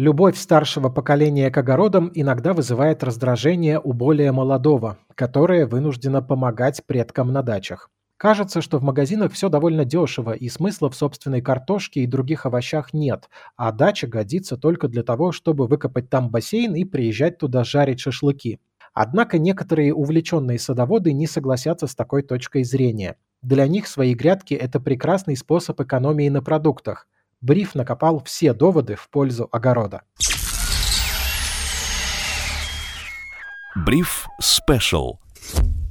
Любовь старшего поколения к огородам иногда вызывает раздражение у более молодого, которое вынуждено помогать предкам на дачах. Кажется, что в магазинах все довольно дешево, и смысла в собственной картошке и других овощах нет, а дача годится только для того, чтобы выкопать там бассейн и приезжать туда жарить шашлыки. Однако некоторые увлеченные садоводы не согласятся с такой точкой зрения. Для них свои грядки – это прекрасный способ экономии на продуктах – Бриф накопал все доводы в пользу огорода. Бриф Спешл.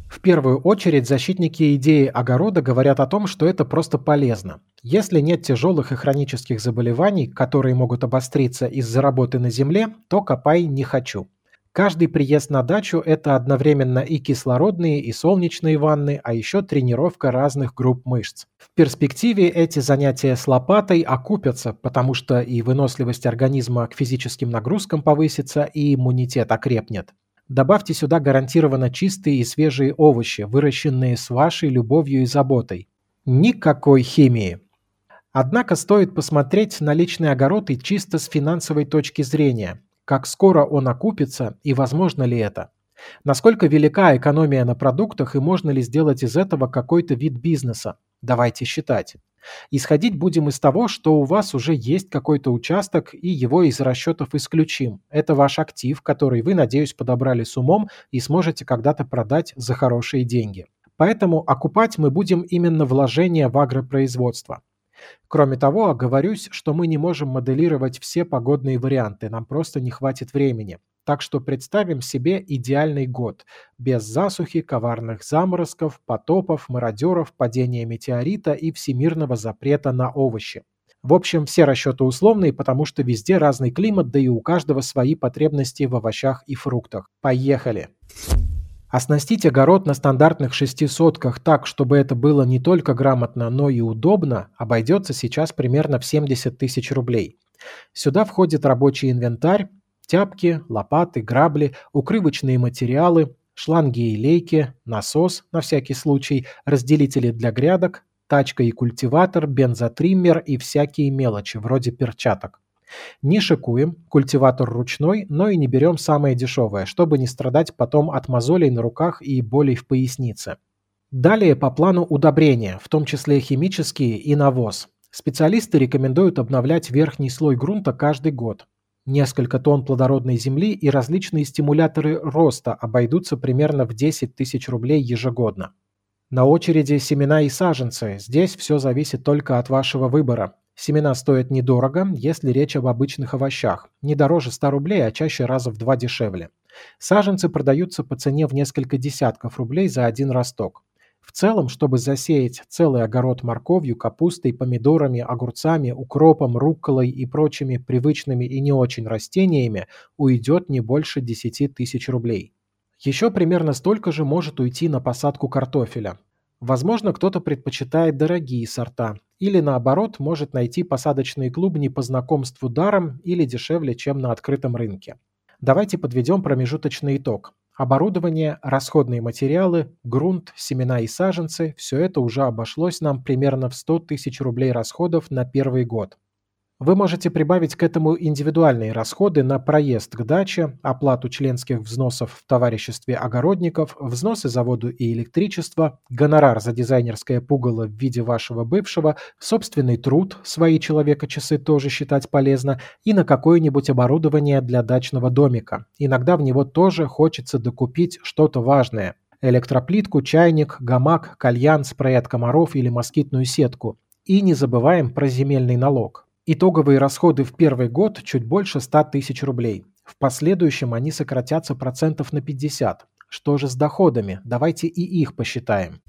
В первую очередь защитники идеи огорода говорят о том, что это просто полезно. Если нет тяжелых и хронических заболеваний, которые могут обостриться из-за работы на земле, то копай не хочу. Каждый приезд на дачу – это одновременно и кислородные, и солнечные ванны, а еще тренировка разных групп мышц. В перспективе эти занятия с лопатой окупятся, потому что и выносливость организма к физическим нагрузкам повысится, и иммунитет окрепнет. Добавьте сюда гарантированно чистые и свежие овощи, выращенные с вашей любовью и заботой. Никакой химии. Однако стоит посмотреть на личный огород и чисто с финансовой точки зрения – как скоро он окупится и возможно ли это? Насколько велика экономия на продуктах и можно ли сделать из этого какой-то вид бизнеса? Давайте считать. Исходить будем из того, что у вас уже есть какой-то участок и его из расчетов исключим. Это ваш актив, который вы, надеюсь, подобрали с умом и сможете когда-то продать за хорошие деньги. Поэтому окупать мы будем именно вложения в агропроизводство. Кроме того, оговорюсь, что мы не можем моделировать все погодные варианты, нам просто не хватит времени. Так что представим себе идеальный год, без засухи, коварных заморозков, потопов, мародеров, падения метеорита и всемирного запрета на овощи. В общем, все расчеты условные, потому что везде разный климат, да и у каждого свои потребности в овощах и фруктах. Поехали! Оснастить огород на стандартных шести сотках так, чтобы это было не только грамотно, но и удобно, обойдется сейчас примерно в 70 тысяч рублей. Сюда входит рабочий инвентарь, тяпки, лопаты, грабли, укрывочные материалы, шланги и лейки, насос на всякий случай, разделители для грядок, тачка и культиватор, бензотриммер и всякие мелочи, вроде перчаток. Не шикуем, культиватор ручной, но и не берем самое дешевое, чтобы не страдать потом от мозолей на руках и болей в пояснице. Далее по плану удобрения, в том числе химические и навоз. Специалисты рекомендуют обновлять верхний слой грунта каждый год. Несколько тонн плодородной земли и различные стимуляторы роста обойдутся примерно в 10 тысяч рублей ежегодно. На очереди семена и саженцы. Здесь все зависит только от вашего выбора. Семена стоят недорого, если речь об обычных овощах. Не дороже 100 рублей, а чаще раза в два дешевле. Саженцы продаются по цене в несколько десятков рублей за один росток. В целом, чтобы засеять целый огород морковью, капустой, помидорами, огурцами, укропом, рукколой и прочими привычными и не очень растениями, уйдет не больше 10 тысяч рублей. Еще примерно столько же может уйти на посадку картофеля. Возможно, кто-то предпочитает дорогие сорта, или наоборот может найти посадочные клубни по знакомству даром или дешевле, чем на открытом рынке. Давайте подведем промежуточный итог. Оборудование, расходные материалы, грунт, семена и саженцы – все это уже обошлось нам примерно в 100 тысяч рублей расходов на первый год. Вы можете прибавить к этому индивидуальные расходы на проезд к даче, оплату членских взносов в товариществе огородников, взносы за воду и электричество, гонорар за дизайнерское пугало в виде вашего бывшего, собственный труд, свои человека-часы тоже считать полезно, и на какое-нибудь оборудование для дачного домика. Иногда в него тоже хочется докупить что-то важное. Электроплитку, чайник, гамак, кальян, спрей от комаров или москитную сетку. И не забываем про земельный налог. Итоговые расходы в первый год чуть больше 100 тысяч рублей. В последующем они сократятся процентов на 50. Что же с доходами? Давайте и их посчитаем.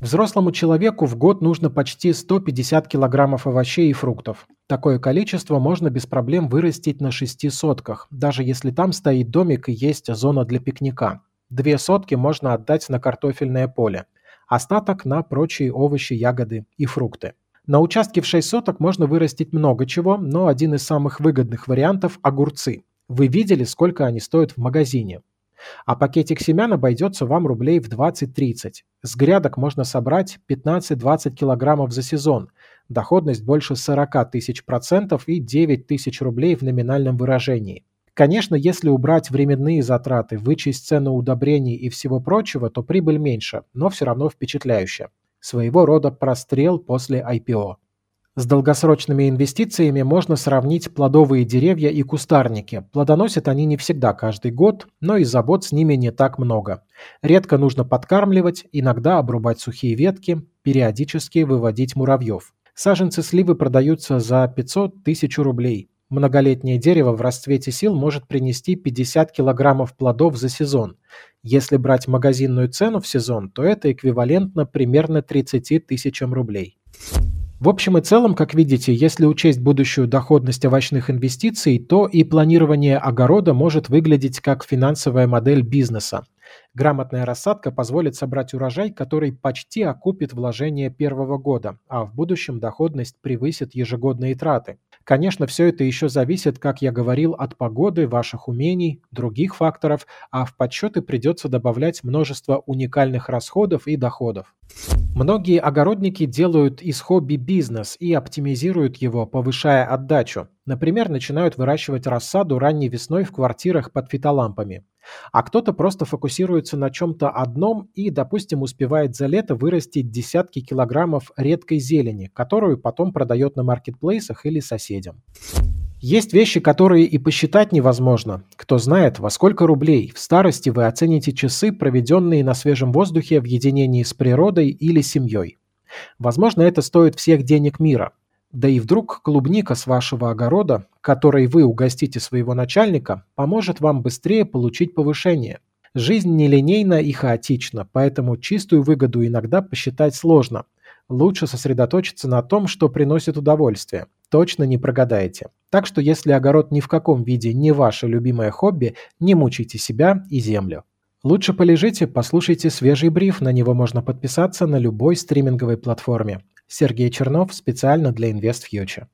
Взрослому человеку в год нужно почти 150 килограммов овощей и фруктов. Такое количество можно без проблем вырастить на 6 сотках, даже если там стоит домик и есть зона для пикника. Две сотки можно отдать на картофельное поле. Остаток на прочие овощи, ягоды и фрукты. На участке в 6 соток можно вырастить много чего, но один из самых выгодных вариантов – огурцы. Вы видели, сколько они стоят в магазине. А пакетик семян обойдется вам рублей в 20-30. С грядок можно собрать 15-20 килограммов за сезон. Доходность больше 40 тысяч процентов и 9 тысяч рублей в номинальном выражении. Конечно, если убрать временные затраты, вычесть цену удобрений и всего прочего, то прибыль меньше, но все равно впечатляющая. Своего рода прострел после IPO. С долгосрочными инвестициями можно сравнить плодовые деревья и кустарники. Плодоносят они не всегда каждый год, но и забот с ними не так много. Редко нужно подкармливать, иногда обрубать сухие ветки, периодически выводить муравьев. Саженцы сливы продаются за 500 тысяч рублей. Многолетнее дерево в расцвете сил может принести 50 килограммов плодов за сезон. Если брать магазинную цену в сезон, то это эквивалентно примерно 30 тысячам рублей. В общем и целом, как видите, если учесть будущую доходность овощных инвестиций, то и планирование огорода может выглядеть как финансовая модель бизнеса. Грамотная рассадка позволит собрать урожай, который почти окупит вложения первого года, а в будущем доходность превысит ежегодные траты. Конечно, все это еще зависит, как я говорил, от погоды, ваших умений, других факторов, а в подсчеты придется добавлять множество уникальных расходов и доходов. Многие огородники делают из хобби бизнес и оптимизируют его, повышая отдачу. Например, начинают выращивать рассаду ранней весной в квартирах под фитолампами. А кто-то просто фокусируется на чем-то одном и, допустим, успевает за лето вырастить десятки килограммов редкой зелени, которую потом продает на маркетплейсах или соседям. Есть вещи, которые и посчитать невозможно. Кто знает, во сколько рублей в старости вы оцените часы, проведенные на свежем воздухе в единении с природой или семьей. Возможно, это стоит всех денег мира. Да и вдруг клубника с вашего огорода, которой вы угостите своего начальника, поможет вам быстрее получить повышение. Жизнь нелинейна и хаотична, поэтому чистую выгоду иногда посчитать сложно. Лучше сосредоточиться на том, что приносит удовольствие. Точно не прогадаете. Так что если огород ни в каком виде не ваше любимое хобби, не мучайте себя и землю. Лучше полежите, послушайте свежий бриф, на него можно подписаться на любой стриминговой платформе. Сергей Чернов специально для InvestFuture.